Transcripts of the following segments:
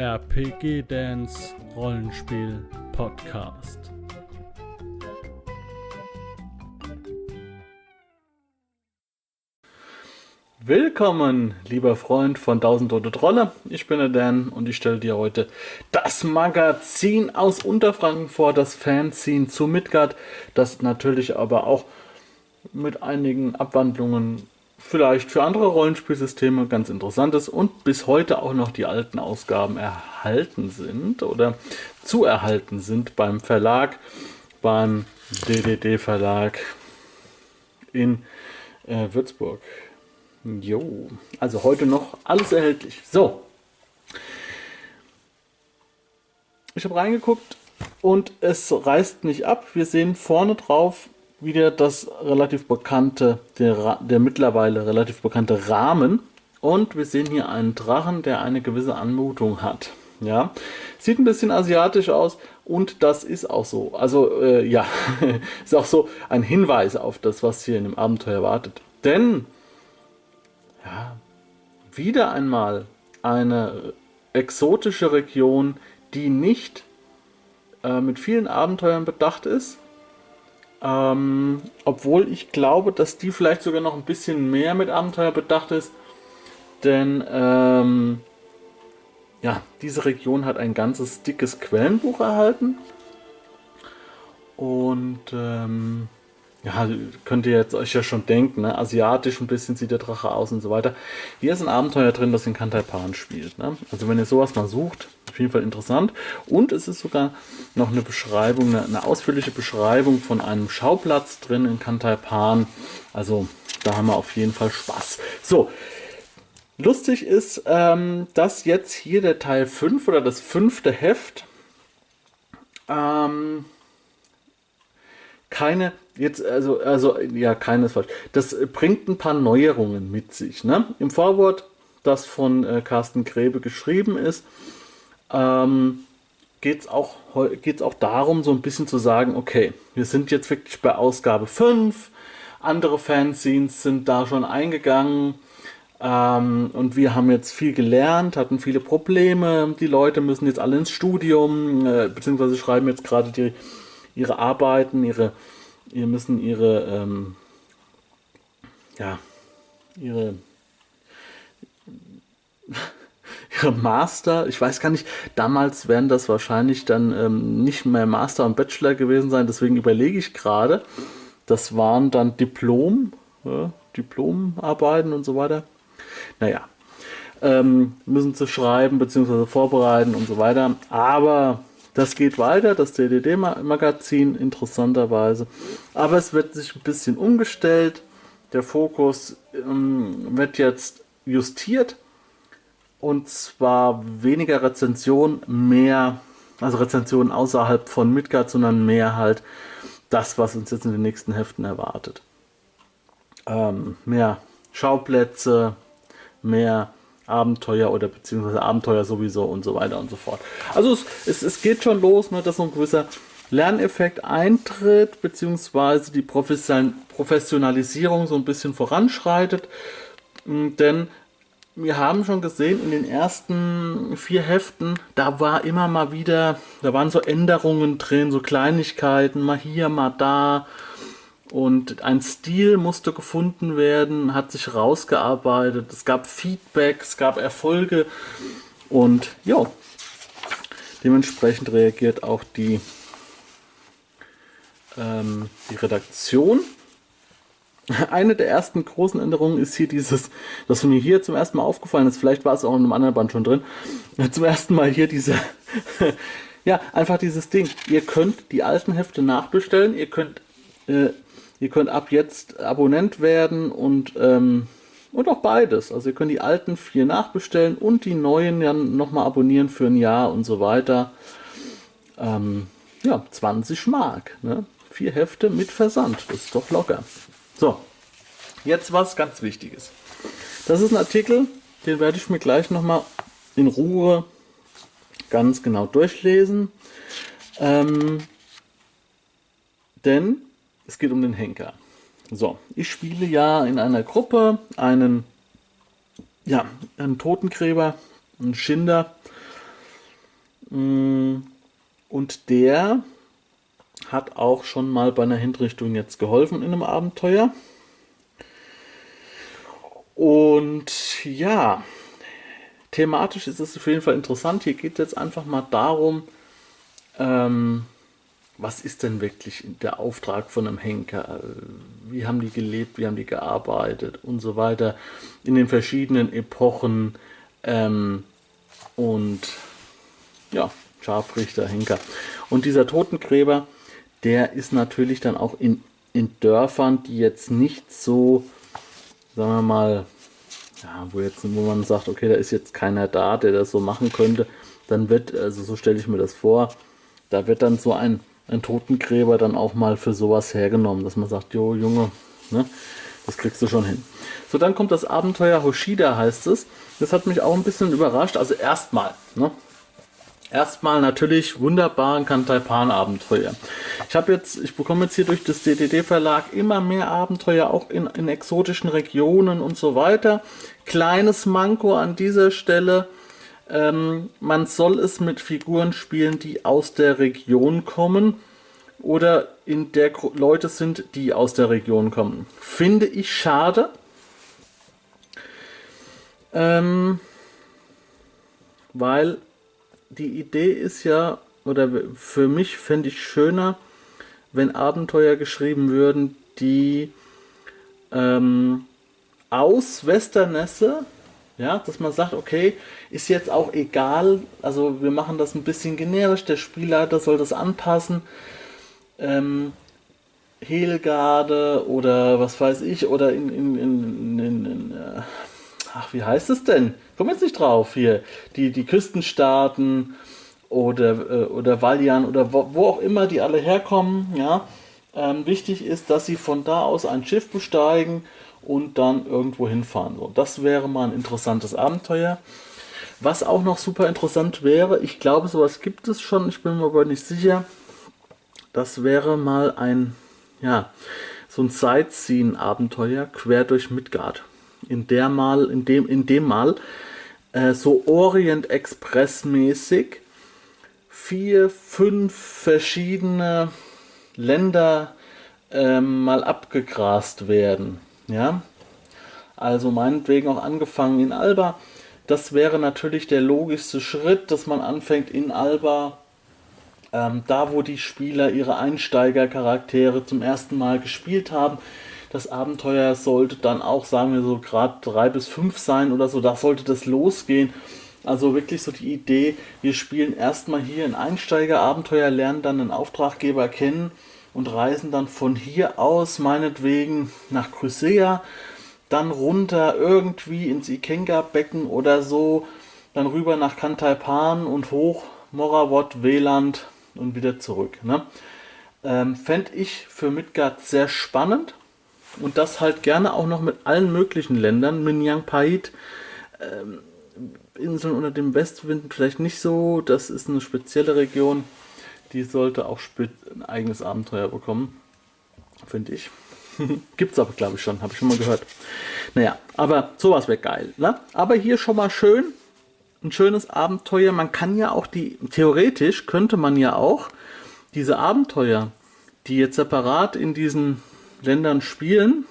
RPG Dance Rollenspiel Podcast. Willkommen, lieber Freund von 1000 Tote Trolle. Ich bin der Dan und ich stelle dir heute das Magazin aus Unterfranken vor, das Fanzine zu Midgard, das natürlich aber auch mit einigen Abwandlungen vielleicht für andere Rollenspielsysteme ganz interessant ist und bis heute auch noch die alten Ausgaben erhalten sind oder zu erhalten sind beim Verlag, beim DDD Verlag in äh, Würzburg. Jo, also heute noch alles erhältlich. So. Ich habe reingeguckt und es reißt nicht ab. Wir sehen vorne drauf wieder das relativ bekannte, der, der mittlerweile relativ bekannte Rahmen. Und wir sehen hier einen Drachen, der eine gewisse Anmutung hat. Ja, sieht ein bisschen asiatisch aus und das ist auch so. Also äh, ja, ist auch so ein Hinweis auf das, was hier in dem Abenteuer wartet. Denn ja, wieder einmal eine exotische Region, die nicht äh, mit vielen Abenteuern bedacht ist, ähm, obwohl ich glaube, dass die vielleicht sogar noch ein bisschen mehr mit Abenteuer bedacht ist. Denn ähm, ja, diese Region hat ein ganzes dickes Quellenbuch erhalten. Und ähm, ja, könnt ihr jetzt euch ja schon denken, ne? asiatisch ein bisschen sieht der Drache aus und so weiter. Hier ist ein Abenteuer drin, das in Kantaipan spielt. Ne? Also wenn ihr sowas mal sucht, jeden Fall interessant. Und es ist sogar noch eine Beschreibung, eine, eine ausführliche Beschreibung von einem Schauplatz drin in Kantaipan. Also da haben wir auf jeden Fall Spaß. So, lustig ist, ähm, dass jetzt hier der Teil 5 oder das fünfte Heft ähm, keine, jetzt, also, also, ja, keines falsch. Das bringt ein paar Neuerungen mit sich. Ne? Im Vorwort, das von äh, Carsten Grebe geschrieben ist, ähm, geht es auch, geht's auch darum, so ein bisschen zu sagen, okay, wir sind jetzt wirklich bei Ausgabe 5, andere Fanzines sind da schon eingegangen ähm, und wir haben jetzt viel gelernt, hatten viele Probleme, die Leute müssen jetzt alle ins Studium, äh, beziehungsweise schreiben jetzt gerade die ihre Arbeiten, ihre, ihr müssen ihre, ähm, ja, ihre, ihre Master, ich weiß gar nicht, damals werden das wahrscheinlich dann ähm, nicht mehr Master und Bachelor gewesen sein, deswegen überlege ich gerade, das waren dann Diplom, ja, Diplomarbeiten und so weiter. Naja, ähm, müssen sie schreiben bzw. vorbereiten und so weiter. Aber das geht weiter, das DDD-Magazin interessanterweise. Aber es wird sich ein bisschen umgestellt. Der Fokus ähm, wird jetzt justiert. Und zwar weniger Rezension, mehr, also Rezensionen außerhalb von Midgard, sondern mehr halt das, was uns jetzt in den nächsten Heften erwartet. Ähm, mehr Schauplätze, mehr Abenteuer oder beziehungsweise Abenteuer sowieso und so weiter und so fort. Also es, es, es geht schon los, ne, dass so ein gewisser Lerneffekt eintritt, beziehungsweise die Professionalisierung so ein bisschen voranschreitet. Denn wir haben schon gesehen, in den ersten vier Heften, da war immer mal wieder, da waren so Änderungen drin, so Kleinigkeiten, mal hier, mal da. Und ein Stil musste gefunden werden, hat sich rausgearbeitet. Es gab Feedback, es gab Erfolge. Und ja, dementsprechend reagiert auch die, ähm, die Redaktion. Eine der ersten großen Änderungen ist hier dieses, das mir hier zum ersten Mal aufgefallen ist, vielleicht war es auch in einem anderen Band schon drin, zum ersten Mal hier diese, ja, einfach dieses Ding. Ihr könnt die alten Hefte nachbestellen, ihr könnt äh, Ihr könnt ab jetzt Abonnent werden und, ähm, und auch beides. Also ihr könnt die alten vier nachbestellen und die neuen dann nochmal abonnieren für ein Jahr und so weiter. Ähm, ja, 20 Mark. Ne? Vier Hefte mit Versand. Das ist doch locker. So, jetzt was ganz Wichtiges. Das ist ein Artikel, den werde ich mir gleich nochmal in Ruhe ganz genau durchlesen. Ähm, denn es geht um den Henker. So, ich spiele ja in einer Gruppe einen, ja, einen Totengräber, einen Schinder. Mm, und der hat auch schon mal bei einer Hinrichtung jetzt geholfen in einem Abenteuer. Und ja, thematisch ist es auf jeden Fall interessant. Hier geht es jetzt einfach mal darum, ähm, was ist denn wirklich der Auftrag von einem Henker? Wie haben die gelebt, wie haben die gearbeitet und so weiter in den verschiedenen Epochen ähm, und ja, Scharfrichter, Henker. Und dieser Totengräber, der ist natürlich dann auch in, in Dörfern, die jetzt nicht so, sagen wir mal, ja, wo jetzt, wo man sagt, okay, da ist jetzt keiner da, der das so machen könnte, dann wird, also so stelle ich mir das vor, da wird dann so ein, ein Totengräber dann auch mal für sowas hergenommen, dass man sagt, jo, Junge, ne, das kriegst du schon hin. So, dann kommt das Abenteuer Hoshida, heißt es. Das hat mich auch ein bisschen überrascht. Also erstmal, ne, Erstmal natürlich wunderbaren Kantaipan-Abenteuer. Ich habe jetzt, ich bekomme jetzt hier durch das DDD Verlag immer mehr Abenteuer, auch in, in exotischen Regionen und so weiter. Kleines Manko an dieser Stelle. Ähm, man soll es mit Figuren spielen, die aus der Region kommen oder in der Leute sind, die aus der Region kommen. Finde ich schade. Ähm, weil die Idee ist ja, oder für mich fände ich schöner, wenn Abenteuer geschrieben würden, die ähm, aus Westernesse, ja, dass man sagt, okay, ist jetzt auch egal, also wir machen das ein bisschen generisch, der Spielleiter soll das anpassen. Ähm, Helgarde oder was weiß ich, oder in, in, in, in, in äh, ach, wie heißt es denn? Komm jetzt nicht drauf hier. Die, die Küstenstaaten oder, äh, oder Valian oder wo, wo, auch immer die alle herkommen, ja. Ähm, wichtig ist, dass sie von da aus ein Schiff besteigen und dann irgendwo hinfahren. So, das wäre mal ein interessantes Abenteuer. Was auch noch super interessant wäre, ich glaube, sowas gibt es schon, ich bin mir aber nicht sicher. Das wäre mal ein, ja, so ein Sightseeing-Abenteuer quer durch Midgard in der mal, in dem, in dem Mal äh, so Orient Express mäßig vier, fünf verschiedene Länder äh, mal abgegrast werden. Ja, also meinetwegen auch angefangen in Alba. Das wäre natürlich der logischste Schritt, dass man anfängt in Alba, ähm, da wo die Spieler ihre Einsteigercharaktere zum ersten Mal gespielt haben, das Abenteuer sollte dann auch, sagen wir so, gerade drei bis fünf sein oder so. Da sollte das losgehen. Also wirklich so die Idee, wir spielen erstmal hier ein Einsteiger-Abenteuer, lernen dann einen Auftraggeber kennen und reisen dann von hier aus meinetwegen nach Chrysea, dann runter irgendwie ins Ikenga-Becken oder so, dann rüber nach Kantaipan und hoch Morawot, Weland und wieder zurück. Ne? Ähm, Fände ich für Midgard sehr spannend und das halt gerne auch noch mit allen möglichen Ländern. Minyang Pait, ähm, Inseln unter dem Westwind vielleicht nicht so. Das ist eine spezielle Region. Die sollte auch ein eigenes Abenteuer bekommen. Finde ich. Gibt es aber, glaube ich, schon. Habe ich schon mal gehört. Naja, aber sowas wäre geil. Ne? Aber hier schon mal schön. Ein schönes Abenteuer. Man kann ja auch die, theoretisch könnte man ja auch diese Abenteuer, die jetzt separat in diesen Ländern spielen,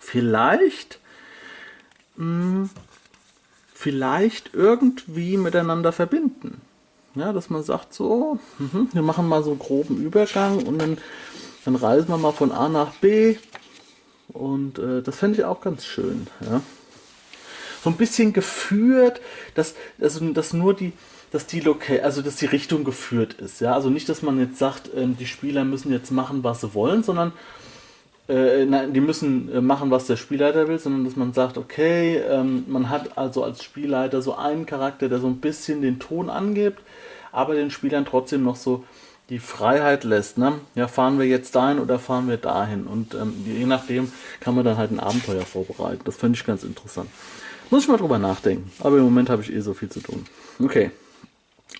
vielleicht, mh, hm, vielleicht irgendwie miteinander verbinden. Ja, dass man sagt so, mh, wir machen mal so einen groben Übergang und dann, dann reisen wir mal von A nach B. Und äh, das fände ich auch ganz schön. Ja. So ein bisschen geführt, dass, also, dass nur die, dass die Loca also dass die Richtung geführt ist. Ja, also nicht, dass man jetzt sagt, ähm, die Spieler müssen jetzt machen, was sie wollen, sondern äh, nein, die müssen äh, machen, was der Spielleiter will, sondern dass man sagt, okay, ähm, man hat also als Spielleiter so einen Charakter, der so ein bisschen den Ton angibt, aber den Spielern trotzdem noch so die Freiheit lässt. Ne? Ja, fahren wir jetzt dahin oder fahren wir dahin? Und ähm, je nachdem kann man dann halt ein Abenteuer vorbereiten. Das finde ich ganz interessant. Muss ich mal drüber nachdenken. Aber im Moment habe ich eh so viel zu tun. Okay.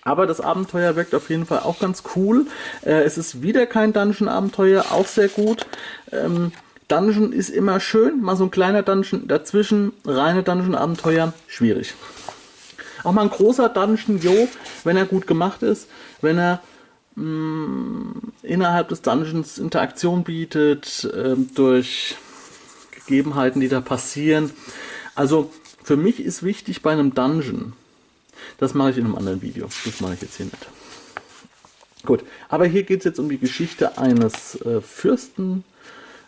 Aber das Abenteuer wirkt auf jeden Fall auch ganz cool. Äh, es ist wieder kein Dungeon-Abenteuer, auch sehr gut. Ähm, Dungeon ist immer schön, mal so ein kleiner Dungeon dazwischen, reine Dungeon-Abenteuer, schwierig. Auch mal ein großer Dungeon, jo, wenn er gut gemacht ist, wenn er mh, mm, innerhalb des Dungeons Interaktion bietet, äh, durch Gegebenheiten, die da passieren. Also für mich ist wichtig bei einem Dungeon, das mache ich in einem anderen Video, das mache ich jetzt hier nicht. Gut, aber hier geht es jetzt um die Geschichte eines äh, Fürsten,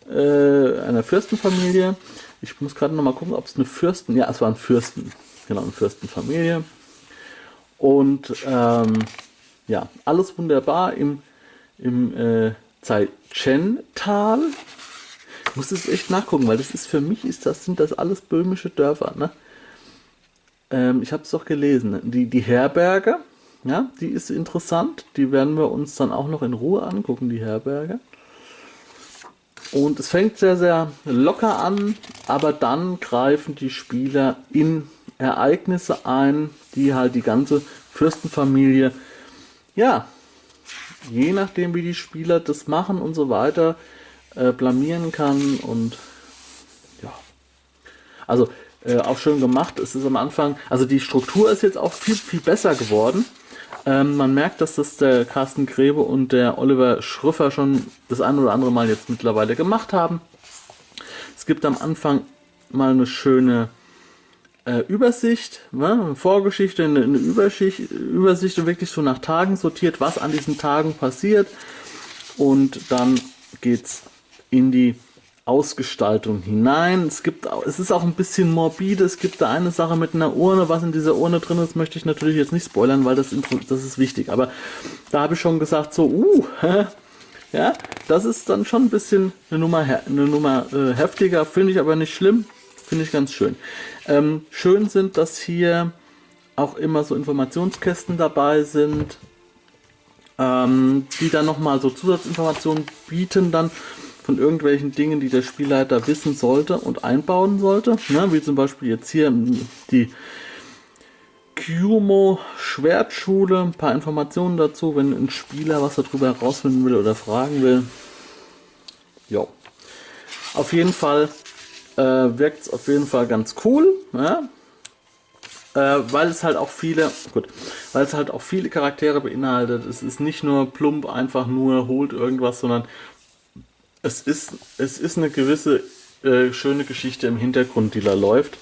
äh, einer Fürstenfamilie. Ich muss gerade noch mal gucken, ob es eine Fürsten, ja, es war ein Fürsten, genau, eine Fürstenfamilie. Und ähm, ja, alles wunderbar im, im äh, Zaichen-Tal. Ich muss es echt nachgucken, weil das ist für mich ist das, sind das alles böhmische Dörfer. Ne? Ähm, ich habe es doch gelesen. Die, die Herberge, ja, die ist interessant. Die werden wir uns dann auch noch in Ruhe angucken, die Herberge. Und es fängt sehr, sehr locker an, aber dann greifen die Spieler in Ereignisse ein, die halt die ganze Fürstenfamilie, ja, je nachdem wie die Spieler das machen und so weiter, äh, blamieren kann und ja. Also äh, auch schön gemacht. Es ist am Anfang, also die Struktur ist jetzt auch viel, viel besser geworden. Ähm, man merkt, dass das der Carsten Grebe und der Oliver Schröffer schon das ein oder andere Mal jetzt mittlerweile gemacht haben. Es gibt am Anfang mal eine schöne äh, Übersicht, ne? eine Vorgeschichte, eine, eine Übersicht, Übersicht und wirklich so nach Tagen sortiert, was an diesen Tagen passiert. Und dann geht es in die Ausgestaltung hinein. Es gibt, es ist auch ein bisschen morbide. Es gibt da eine Sache mit einer Urne. Was in dieser Urne drin ist, möchte ich natürlich jetzt nicht spoilern, weil das, das ist wichtig. Aber da habe ich schon gesagt, so, uh, ja, das ist dann schon ein bisschen eine Nummer, eine Nummer äh, heftiger. Finde ich aber nicht schlimm. Finde ich ganz schön. Ähm, schön sind, dass hier auch immer so Informationskästen dabei sind, ähm, die dann nochmal so Zusatzinformationen bieten dann von irgendwelchen Dingen, die der Spielleiter wissen sollte und einbauen sollte. Ne? Wie zum Beispiel jetzt hier die Kyumo Schwertschule, ein paar Informationen dazu, wenn ein Spieler was darüber herausfinden will oder fragen will. Jo. Auf jeden Fall äh, wirkt es auf jeden Fall ganz cool. Ja? Äh, weil es halt auch viele, gut, weil es halt auch viele Charaktere beinhaltet. Es ist nicht nur plump einfach nur holt irgendwas, sondern es ist, es ist eine gewisse äh, schöne Geschichte im Hintergrund, die da läuft.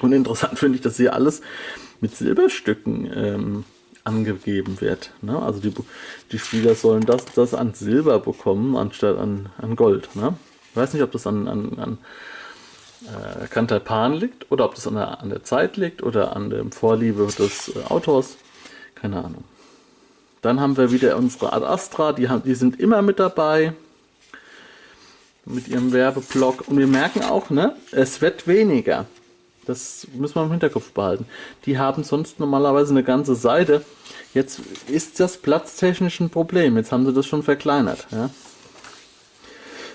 Und interessant finde ich, dass hier alles mit Silberstücken ähm, angegeben wird. Ne? Also die, die Spieler sollen das, das an Silber bekommen, anstatt an, an Gold. Ne? Ich weiß nicht, ob das an, an, an äh, Kantal Pan liegt oder ob das an der, an der Zeit liegt oder an der Vorliebe des äh, Autors. Keine Ahnung. Dann haben wir wieder unsere Ad Astra, die, haben, die sind immer mit dabei mit ihrem Werbeblock. Und wir merken auch, ne, es wird weniger. Das müssen wir im Hinterkopf behalten. Die haben sonst normalerweise eine ganze Seite. Jetzt ist das platztechnisch ein Problem. Jetzt haben sie das schon verkleinert. Ja.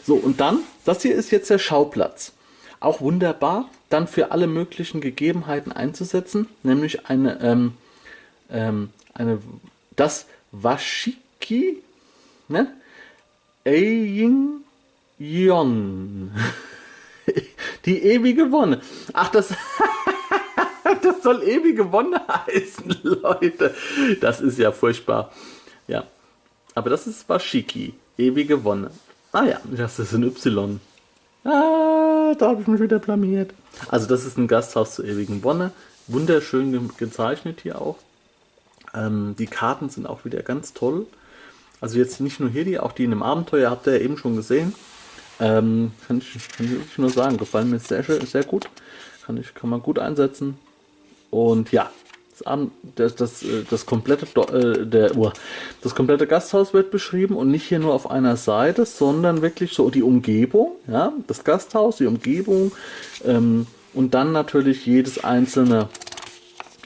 So, und dann, das hier ist jetzt der Schauplatz. Auch wunderbar, dann für alle möglichen Gegebenheiten einzusetzen, nämlich eine, ähm, ähm, eine das Washiki, ne? Eying Jon. Die ewige Wonne. Ach, das, das soll ewige Wonne heißen, Leute. Das ist ja furchtbar. Ja. Aber das ist Washiki. Ewige Wonne. Ah ja, das ist ein Y. Ah, da habe ich mich wieder blamiert. Also das ist ein Gasthaus zur ewigen Wonne. Wunderschön ge gezeichnet hier auch. Ähm, die Karten sind auch wieder ganz toll. Also jetzt nicht nur hier die, auch die in dem Abenteuer habt ihr ja eben schon gesehen. Ähm, kann, ich, kann ich nur sagen, gefallen mir sehr, sehr gut. Kann, ich, kann man gut einsetzen. Und ja, das, das, äh, das, komplette, äh, der, das komplette Gasthaus wird beschrieben und nicht hier nur auf einer Seite, sondern wirklich so die Umgebung, ja, das Gasthaus, die Umgebung ähm, und dann natürlich jedes einzelne,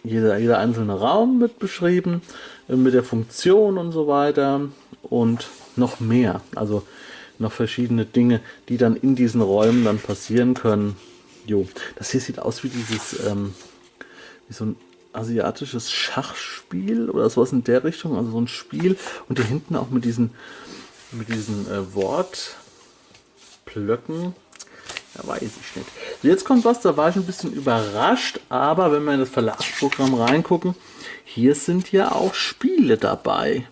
jeder, jeder einzelne Raum wird beschrieben äh, mit der Funktion und so weiter und noch mehr. Also noch verschiedene Dinge, die dann in diesen Räumen dann passieren können. Jo, das hier sieht aus wie dieses, ähm, wie so ein asiatisches Schachspiel oder sowas in der Richtung, also so ein Spiel und hier hinten auch mit diesen, mit diesen äh, Wortblöcken. Ja, weiß ich nicht. So, jetzt kommt was, da war ich ein bisschen überrascht, aber wenn wir in das Verlagsprogramm reingucken, hier sind ja auch Spiele dabei.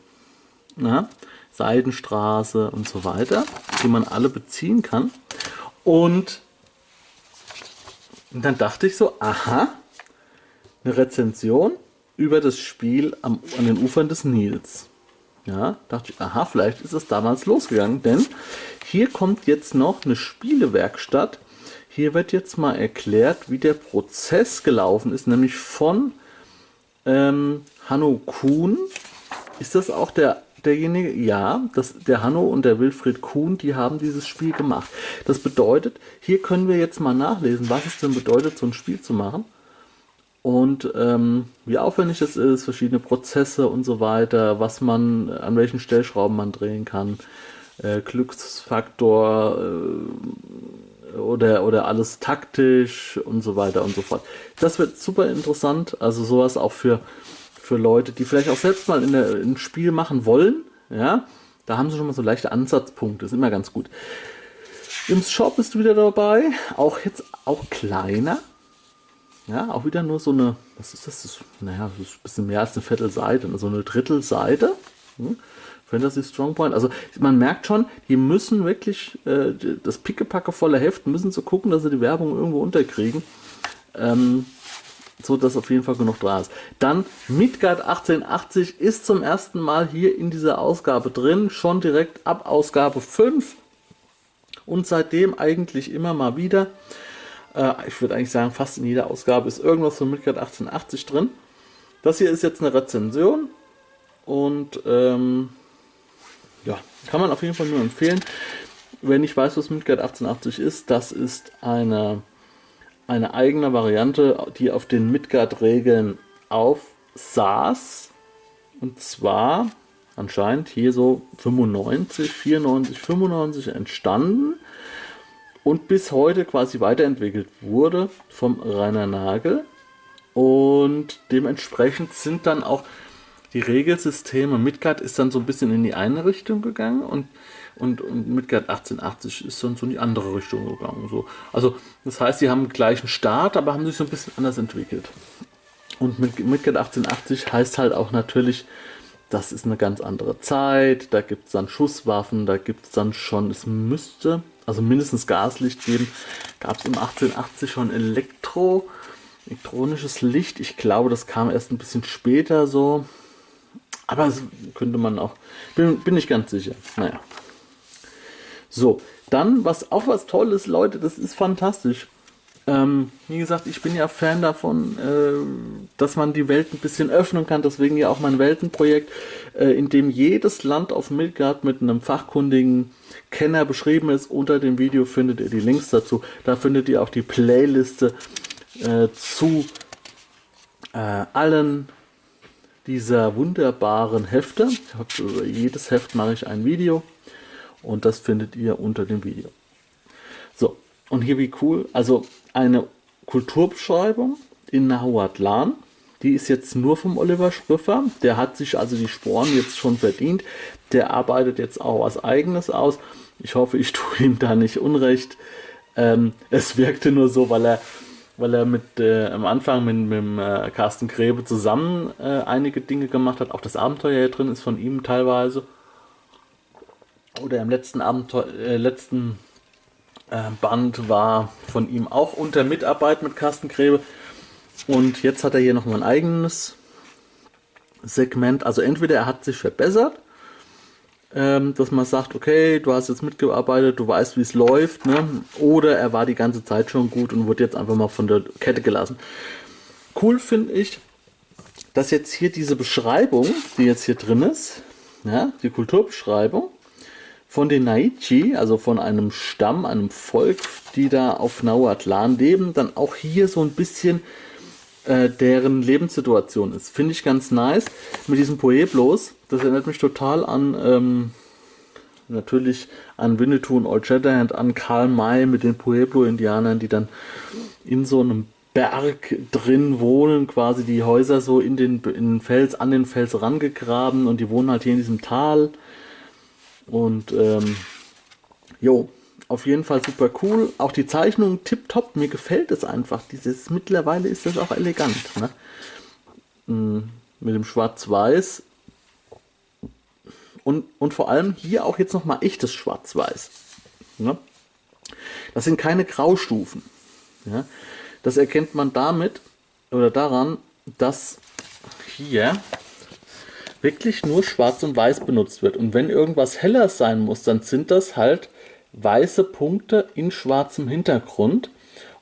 Na? Seidenstraße und so weiter, die man alle beziehen kann. Und, dann dachte ich so, aha, eine Rezension über das Spiel am, an den Ufern des Nils. Ja, dachte ich, aha, vielleicht ist es damals losgegangen, denn hier kommt jetzt noch eine Spielewerkstatt. Hier wird jetzt mal erklärt, wie der Prozess gelaufen ist, nämlich von ähm, Hanno Kuhn. Ist das auch der derjenige? Ja, das, der Hanno und der Wilfried Kuhn, die haben dieses Spiel gemacht. Das bedeutet, hier können wir jetzt mal nachlesen, was es denn bedeutet, so ein Spiel zu machen und ähm, wie aufwendig es ist, verschiedene Prozesse und so weiter, was man, an welchen Stellschrauben man drehen kann, äh, Glücksfaktor äh, oder, oder alles taktisch und so weiter und so fort. Das wird super interessant, also sowas auch für, für Leute, die vielleicht auch selbst mal in der, ein Spiel machen wollen, ja, da haben sie schon mal so leichte Ansatzpunkte, ist immer ganz gut. Im Shop bist du wieder dabei, auch jetzt auch kleiner, ja, auch wieder nur so eine, was ist das? das ist, naja, das ist ein bisschen mehr als eine Viertelseite, so also eine Drittelseite. Hm? Fantasy Strongpoint. Also man merkt schon, die müssen wirklich äh, das pickepacke volle Heft, müssen so gucken, dass sie die Werbung irgendwo unterkriegen. Ähm, so dass auf jeden Fall genug da ist. Dann Midgard 1880 ist zum ersten Mal hier in dieser Ausgabe drin, schon direkt ab Ausgabe 5 und seitdem eigentlich immer mal wieder. Äh, ich würde eigentlich sagen, fast in jeder Ausgabe ist irgendwas von Midgard 1880 drin. Das hier ist jetzt eine Rezension und ähm, ja, kann man auf jeden Fall nur empfehlen. Wenn ich weiß, was Midgard 1880 ist, das ist eine, eine eigene Variante, die auf den Midgard-Regeln aufsaß. Und zwar anscheinend hier so 95, 94, 95 entstanden und bis heute quasi weiterentwickelt wurde vom Rainer Nagel. Und dementsprechend sind dann auch die Regelsysteme, Midgard ist dann so ein bisschen in die eine Richtung gegangen und, und, und Midgard 1880 ist dann so in die andere Richtung gegangen. So. Also das heißt, sie haben gleichen Start, aber haben sich so ein bisschen anders entwickelt. Und Midgard 1880 heißt halt auch natürlich, das ist eine ganz andere Zeit, da gibt es dann Schusswaffen, da gibt es dann schon, es müsste, also mindestens Gaslicht geben. Gab es im 1880 schon Elektro, elektronisches Licht. Ich glaube, das kam erst ein bisschen später so. Aber das könnte man auch, bin, bin ich ganz sicher. Naja. So, dann, was auch was Tolles, Leute, das ist fantastisch. Ähm, wie gesagt, ich bin ja Fan davon, äh, dass man die Welt ein bisschen öffnen kann. Deswegen ja auch mein Weltenprojekt, äh, in dem jedes Land auf Midgard mit einem fachkundigen Kenner beschrieben ist. Unter dem Video findet ihr die Links dazu. Da findet ihr auch die Playliste äh, zu äh, allen dieser wunderbaren Hefte. Über jedes Heft mache ich ein Video und das findet ihr unter dem Video. So, und hier wie cool, also eine Kulturbeschreibung in Nahuatlan. Die ist jetzt nur vom Oliver Schriffer. Der hat sich also die Sporen jetzt schon verdient. Der arbeitet jetzt auch was Eigenes aus. Ich hoffe, ich tue ihm da nicht unrecht. Ähm, es wirkte nur so, weil er, weil er mit, äh, am Anfang mit, mit äh, Carsten Grebe zusammen äh, einige Dinge gemacht hat. Auch das Abenteuer hier drin ist von ihm teilweise. Oder im letzten Abenteuer, äh, letzten äh, Band war von ihm auch unter Mitarbeit mit Carsten Grebe. Und jetzt hat er hier noch mal ein eigenes Segment. Also entweder er hat sich verbessert, ähm, dass man sagt, okay, du hast jetzt mitgearbeitet, du weißt, wie es läuft, ne? oder er war die ganze Zeit schon gut und wurde jetzt einfach mal von der Kette gelassen. Cool finde ich, dass jetzt hier diese Beschreibung, die jetzt hier drin ist, ja, die Kulturbeschreibung, von den Naichi, also von einem Stamm, einem Volk, die da auf Nauatlan leben, dann auch hier so ein bisschen äh, deren Lebenssituation ist. Finde ich ganz nice. Mit diesen Pueblos, das erinnert mich total an, ähm, natürlich an Winnetou und Old Shatterhand, an Karl May mit den Pueblo-Indianern, die dann in so einem Berg drin wohnen, quasi die Häuser so in den, in den Fels, an den Fels rangegraben und die wohnen halt hier in diesem Tal und ähm, jo, auf jeden Fall super cool. Auch die Zeichnung tipptopp. Mir gefällt es einfach. Dieses, mittlerweile ist das auch elegant. Ne? Mm, mit dem Schwarz-Weiß. Und, und vor allem hier auch jetzt nochmal echtes Schwarz-Weiß. Ne? Das sind keine Graustufen. Ja? Das erkennt man damit oder daran, dass hier wirklich nur Schwarz und Weiß benutzt wird. Und wenn irgendwas heller sein muss, dann sind das halt weiße Punkte in schwarzem Hintergrund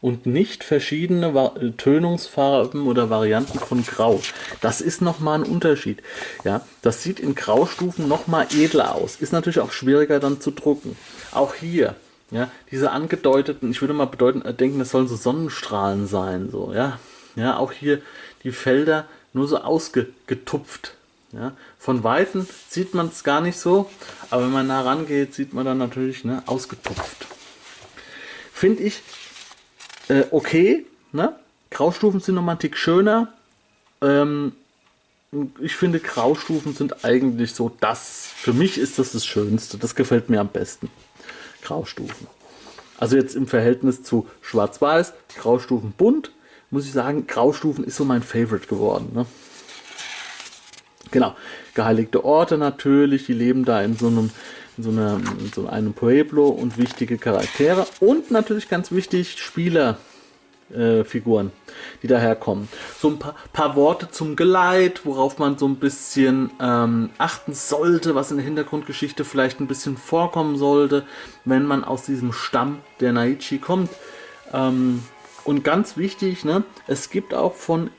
und nicht verschiedene Tönungsfarben oder Varianten von Grau. Das ist nochmal ein Unterschied. Ja, das sieht in Graustufen nochmal edler aus. Ist natürlich auch schwieriger dann zu drucken. Auch hier, ja, diese angedeuteten, ich würde mal bedeuten, äh, denken, das sollen so Sonnenstrahlen sein, so, ja. Ja, auch hier die Felder nur so ausgetupft. Ja, von Weitem sieht man es gar nicht so, aber wenn man nah rangeht, sieht man dann natürlich ne, ausgetupft. Finde ich äh, okay. Ne? Graustufen sind nochmal ein Tick schöner. Ähm, ich finde, Graustufen sind eigentlich so das. Für mich ist das das Schönste. Das gefällt mir am besten. Graustufen. Also jetzt im Verhältnis zu Schwarz-Weiß, Graustufen bunt, muss ich sagen, Graustufen ist so mein Favorite geworden. Ne? Genau, geheiligte Orte natürlich, die leben da in so einem, in so, einer, in so einem Pueblo und wichtige Charaktere und natürlich ganz wichtig Spieler. Äh, Figuren, die daherkommen. So ein paar, paar, Worte zum Geleit, worauf man so ein bisschen ähm, achten sollte, was in der Hintergrundgeschichte vielleicht ein bisschen vorkommen sollte, wenn man aus diesem Stamm der Naichi kommt. Ähm, und ganz wichtig, ne, es gibt auch von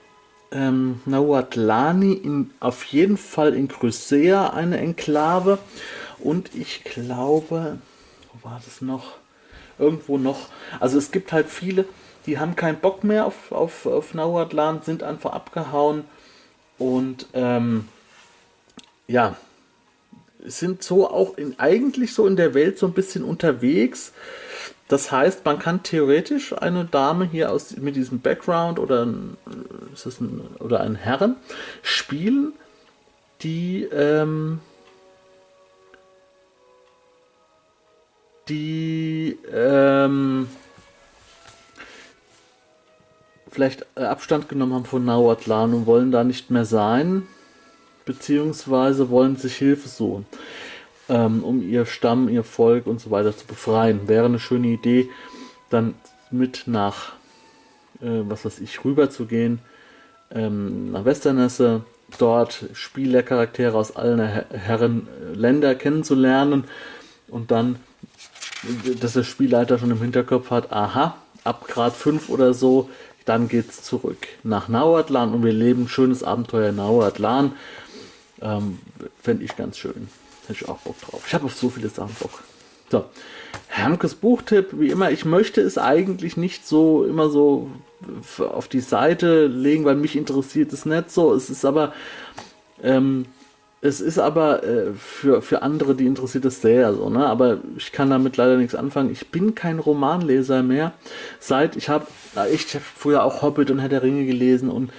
ähm, Nahuatlani in, auf jeden Fall in Crucea eine Enklave. Und ich glaube, wo war das noch? Irgendwo noch. Also es gibt halt viele, die haben keinen Bock mehr auf, auf, auf Nahuatlan, sind einfach abgehauen und ähm, ja, sind so auch in, eigentlich so in der Welt so ein bisschen unterwegs. Das heißt, man kann theoretisch eine Dame hier aus, mit diesem Background oder, das ein, oder einen Herren spielen, die, ähm, die ähm, vielleicht Abstand genommen haben von Nauatlan und wollen da nicht mehr sein, beziehungsweise wollen sich Hilfe suchen ähm, um ihr Stamm, ihr Volk und so weiter zu befreien. Wäre eine schöne Idee, dann mit nach, äh, was weiß ich, rüber zu gehen, ähm, nach Westernesse, dort Spielercharaktere aus allen Herren äh, Länder kennenzulernen und dann, dass der Spielleiter schon im Hinterkopf hat, aha, ab Grad 5 oder so, dann geht's zurück nach Nauatlan und wir leben ein schönes Abenteuer in Nauatlan. Ähm, Fände ich ganz schön. Hätte ich auch Bock drauf. Ich habe auf so viele Sachen Bock. So, Hermkes Buchtipp, wie immer, ich möchte es eigentlich nicht so immer so auf die Seite legen, weil mich interessiert es nicht so. Es ist aber, ähm, es ist aber äh, für, für andere, die interessiert es sehr so, ne? Aber ich kann damit leider nichts anfangen. Ich bin kein Romanleser mehr. Seit ich habe, ich habe früher auch Hobbit und Herr der Ringe gelesen und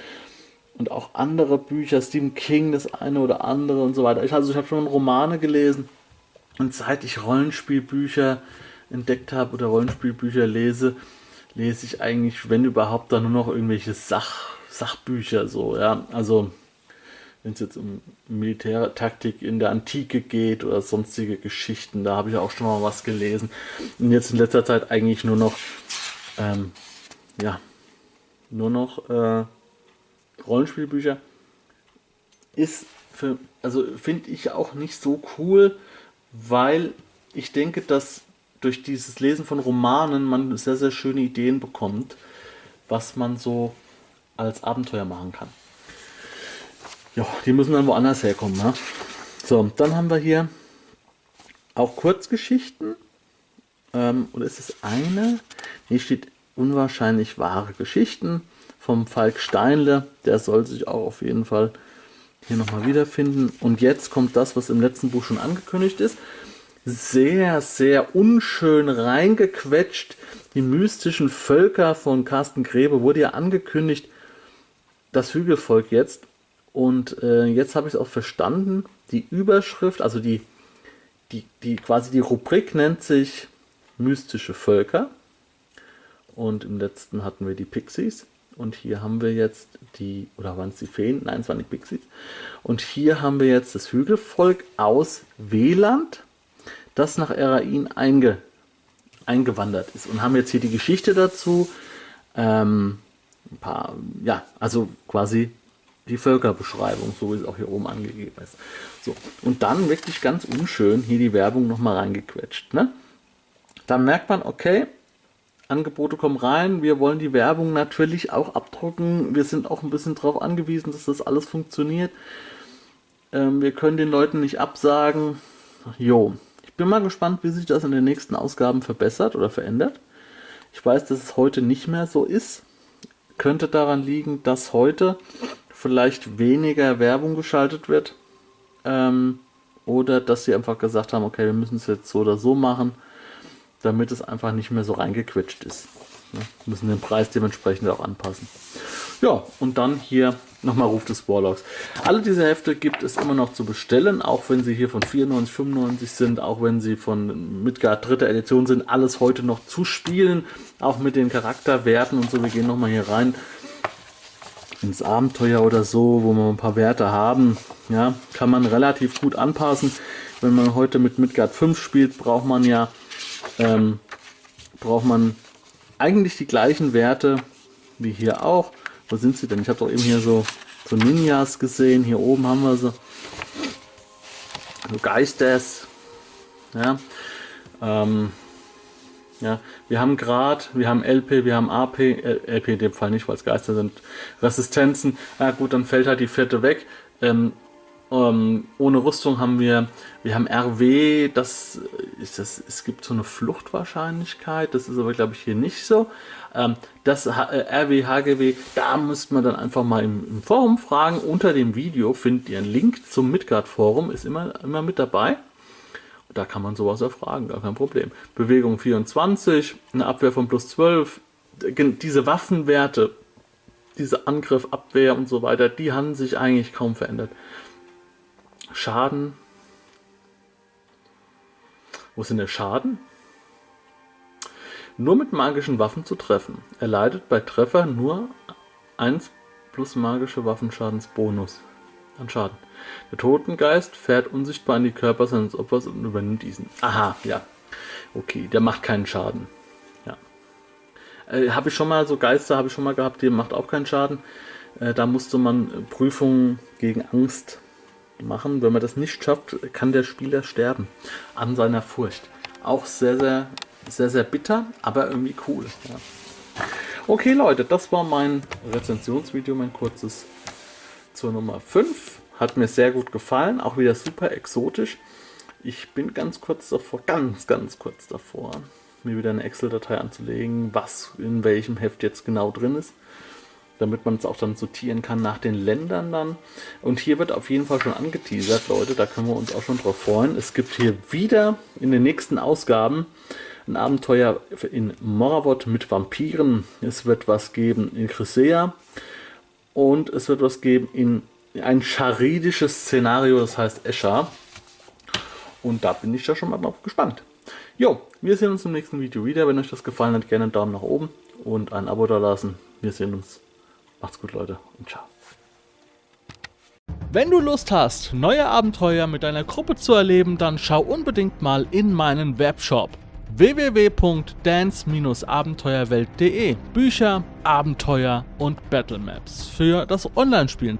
und auch andere Bücher, Stephen King, das eine oder andere und so weiter. Ich, also ich habe schon Romane gelesen und seit ich Rollenspielbücher entdeckt habe oder Rollenspielbücher lese, lese ich eigentlich, wenn überhaupt, dann nur noch irgendwelche Sach, Sachbücher so, ja. Also wenn es jetzt um Militärtaktik in der Antike geht oder sonstige Geschichten, da habe ich auch schon mal was gelesen. Und jetzt in letzter Zeit eigentlich nur noch, ähm, ja, nur noch äh, Rollenspielbücher ist für, also finde ich auch nicht so cool, weil ich denke, dass durch dieses Lesen von Romanen man sehr, sehr schöne Ideen bekommt, was man so als Abenteuer machen kann. Ja, die müssen dann woanders herkommen. Ne? So, dann haben wir hier auch Kurzgeschichten. Ähm, es ist eine, hier steht unwahrscheinlich wahre Geschichten vom Falk Steinle. Der soll sich auch auf jeden Fall hier nochmal wiederfinden. Und jetzt kommt das, was im letzten Buch schon angekündigt ist. Sehr, sehr unschön reingequetscht. Die mystischen Völker von Carsten Grebe wurde ja angekündigt. Das Hügelvolk jetzt. Und äh, jetzt habe ich es auch verstanden. Die Überschrift, also die, die, die quasi die Rubrik nennt sich mystische Völker. Und im letzten hatten wir die Pixies. Und hier haben wir jetzt die, oder waren es die Feen? Nein, es waren die Pixies. Und hier haben wir jetzt das Hügelvolk aus Weland, das nach Erain einge, eingewandert ist. Und haben jetzt hier die Geschichte dazu. Ähm, ein paar, ja, also quasi die Völkerbeschreibung, so wie es auch hier oben angegeben ist. So, und dann wirklich ganz unschön hier die Werbung nochmal reingequetscht. Ne? Dann merkt man, okay, Angebote kommen rein, wir wollen die Werbung natürlich auch abdrucken, wir sind auch ein bisschen darauf angewiesen, dass das alles funktioniert. Ähm, wir können den Leuten nicht absagen. Jo, ich bin mal gespannt, wie sich das in den nächsten Ausgaben verbessert oder verändert. Ich weiß, dass es heute nicht mehr so ist. Könnte daran liegen, dass heute vielleicht weniger Werbung geschaltet wird. Ähm, oder dass sie einfach gesagt haben, okay, wir müssen es jetzt so oder so machen damit es einfach nicht mehr so reingequetscht ist. Wir müssen den Preis dementsprechend auch anpassen. Ja, und dann hier nochmal Ruf des Warlocks. Alle diese Hefte gibt es immer noch zu bestellen, auch wenn sie hier von 94, 95 sind, auch wenn sie von Midgard dritter Edition sind, alles heute noch zu spielen, auch mit den Charakterwerten und so. Wir gehen nochmal hier rein ins Abenteuer oder so, wo wir ein paar Werte haben. Ja, kann man relativ gut anpassen. Wenn man heute mit Midgard 5 spielt, braucht man ja ähm, braucht man eigentlich die gleichen Werte wie hier auch. Wo sind sie denn? Ich habe doch eben hier so, so Ninjas gesehen. Hier oben haben wir so, so Geisters. Ja, ähm, ja, wir haben Grad, wir haben LP, wir haben AP, LP in dem Fall nicht, weil es Geister sind, Resistenzen. Ja gut, dann fällt halt die vierte weg. Ähm, ähm, ohne Rüstung haben wir, wir haben RW, das ist das, es gibt so eine Fluchtwahrscheinlichkeit, das ist aber glaube ich hier nicht so. Ähm, das H äh, RW, HGW, da müsste man dann einfach mal im, im, Forum fragen. Unter dem Video findet ihr einen Link zum Midgard Forum, ist immer, immer mit dabei. Da kann man sowas erfragen, gar kein Problem. Bewegung 24, eine Abwehr von plus 12, diese Waffenwerte, diese Angriff, Abwehr und so weiter, die haben sich eigentlich kaum verändert. Schaden. Wo denn der Schaden? Nur mit magischen Waffen zu treffen. Er leidet bei Treffer nur 1 plus magische Waffenschadensbonus an Schaden. Der Totengeist fährt unsichtbar an die Körper seines Opfers und übernimmt diesen. Aha, ja. Okay, der macht keinen Schaden. Ja. Äh, habe ich schon mal, so Geister habe ich schon mal gehabt, die macht auch keinen Schaden. Äh, da musste man Prüfungen gegen Angst machen. Wenn man das nicht schafft, kann der Spieler sterben an seiner Furcht. Auch sehr, sehr, sehr, sehr bitter, aber irgendwie cool. Ja. Okay, Leute, das war mein Rezensionsvideo, mein kurzes zur Nummer 5. Hat mir sehr gut gefallen, auch wieder super exotisch. Ich bin ganz kurz davor, ganz, ganz kurz davor, mir wieder eine Excel-Datei anzulegen, was in welchem Heft jetzt genau drin ist damit man es auch dann sortieren kann nach den Ländern dann. Und hier wird auf jeden Fall schon angeteasert, Leute, da können wir uns auch schon drauf freuen. Es gibt hier wieder in den nächsten Ausgaben ein Abenteuer in Moravot mit Vampiren. Es wird was geben in Chrysea und es wird was geben in ein charidisches Szenario, das heißt Escher. Und da bin ich ja schon mal drauf gespannt. Jo, wir sehen uns im nächsten Video wieder. Wenn euch das gefallen hat, gerne einen Daumen nach oben und ein Abo da lassen. Wir sehen uns Macht's gut, Leute, und ciao. Wenn du Lust hast, neue Abenteuer mit deiner Gruppe zu erleben, dann schau unbedingt mal in meinen Webshop www.dance-abenteuerwelt.de Bücher, Abenteuer und Battlemaps für das Online-Spielen.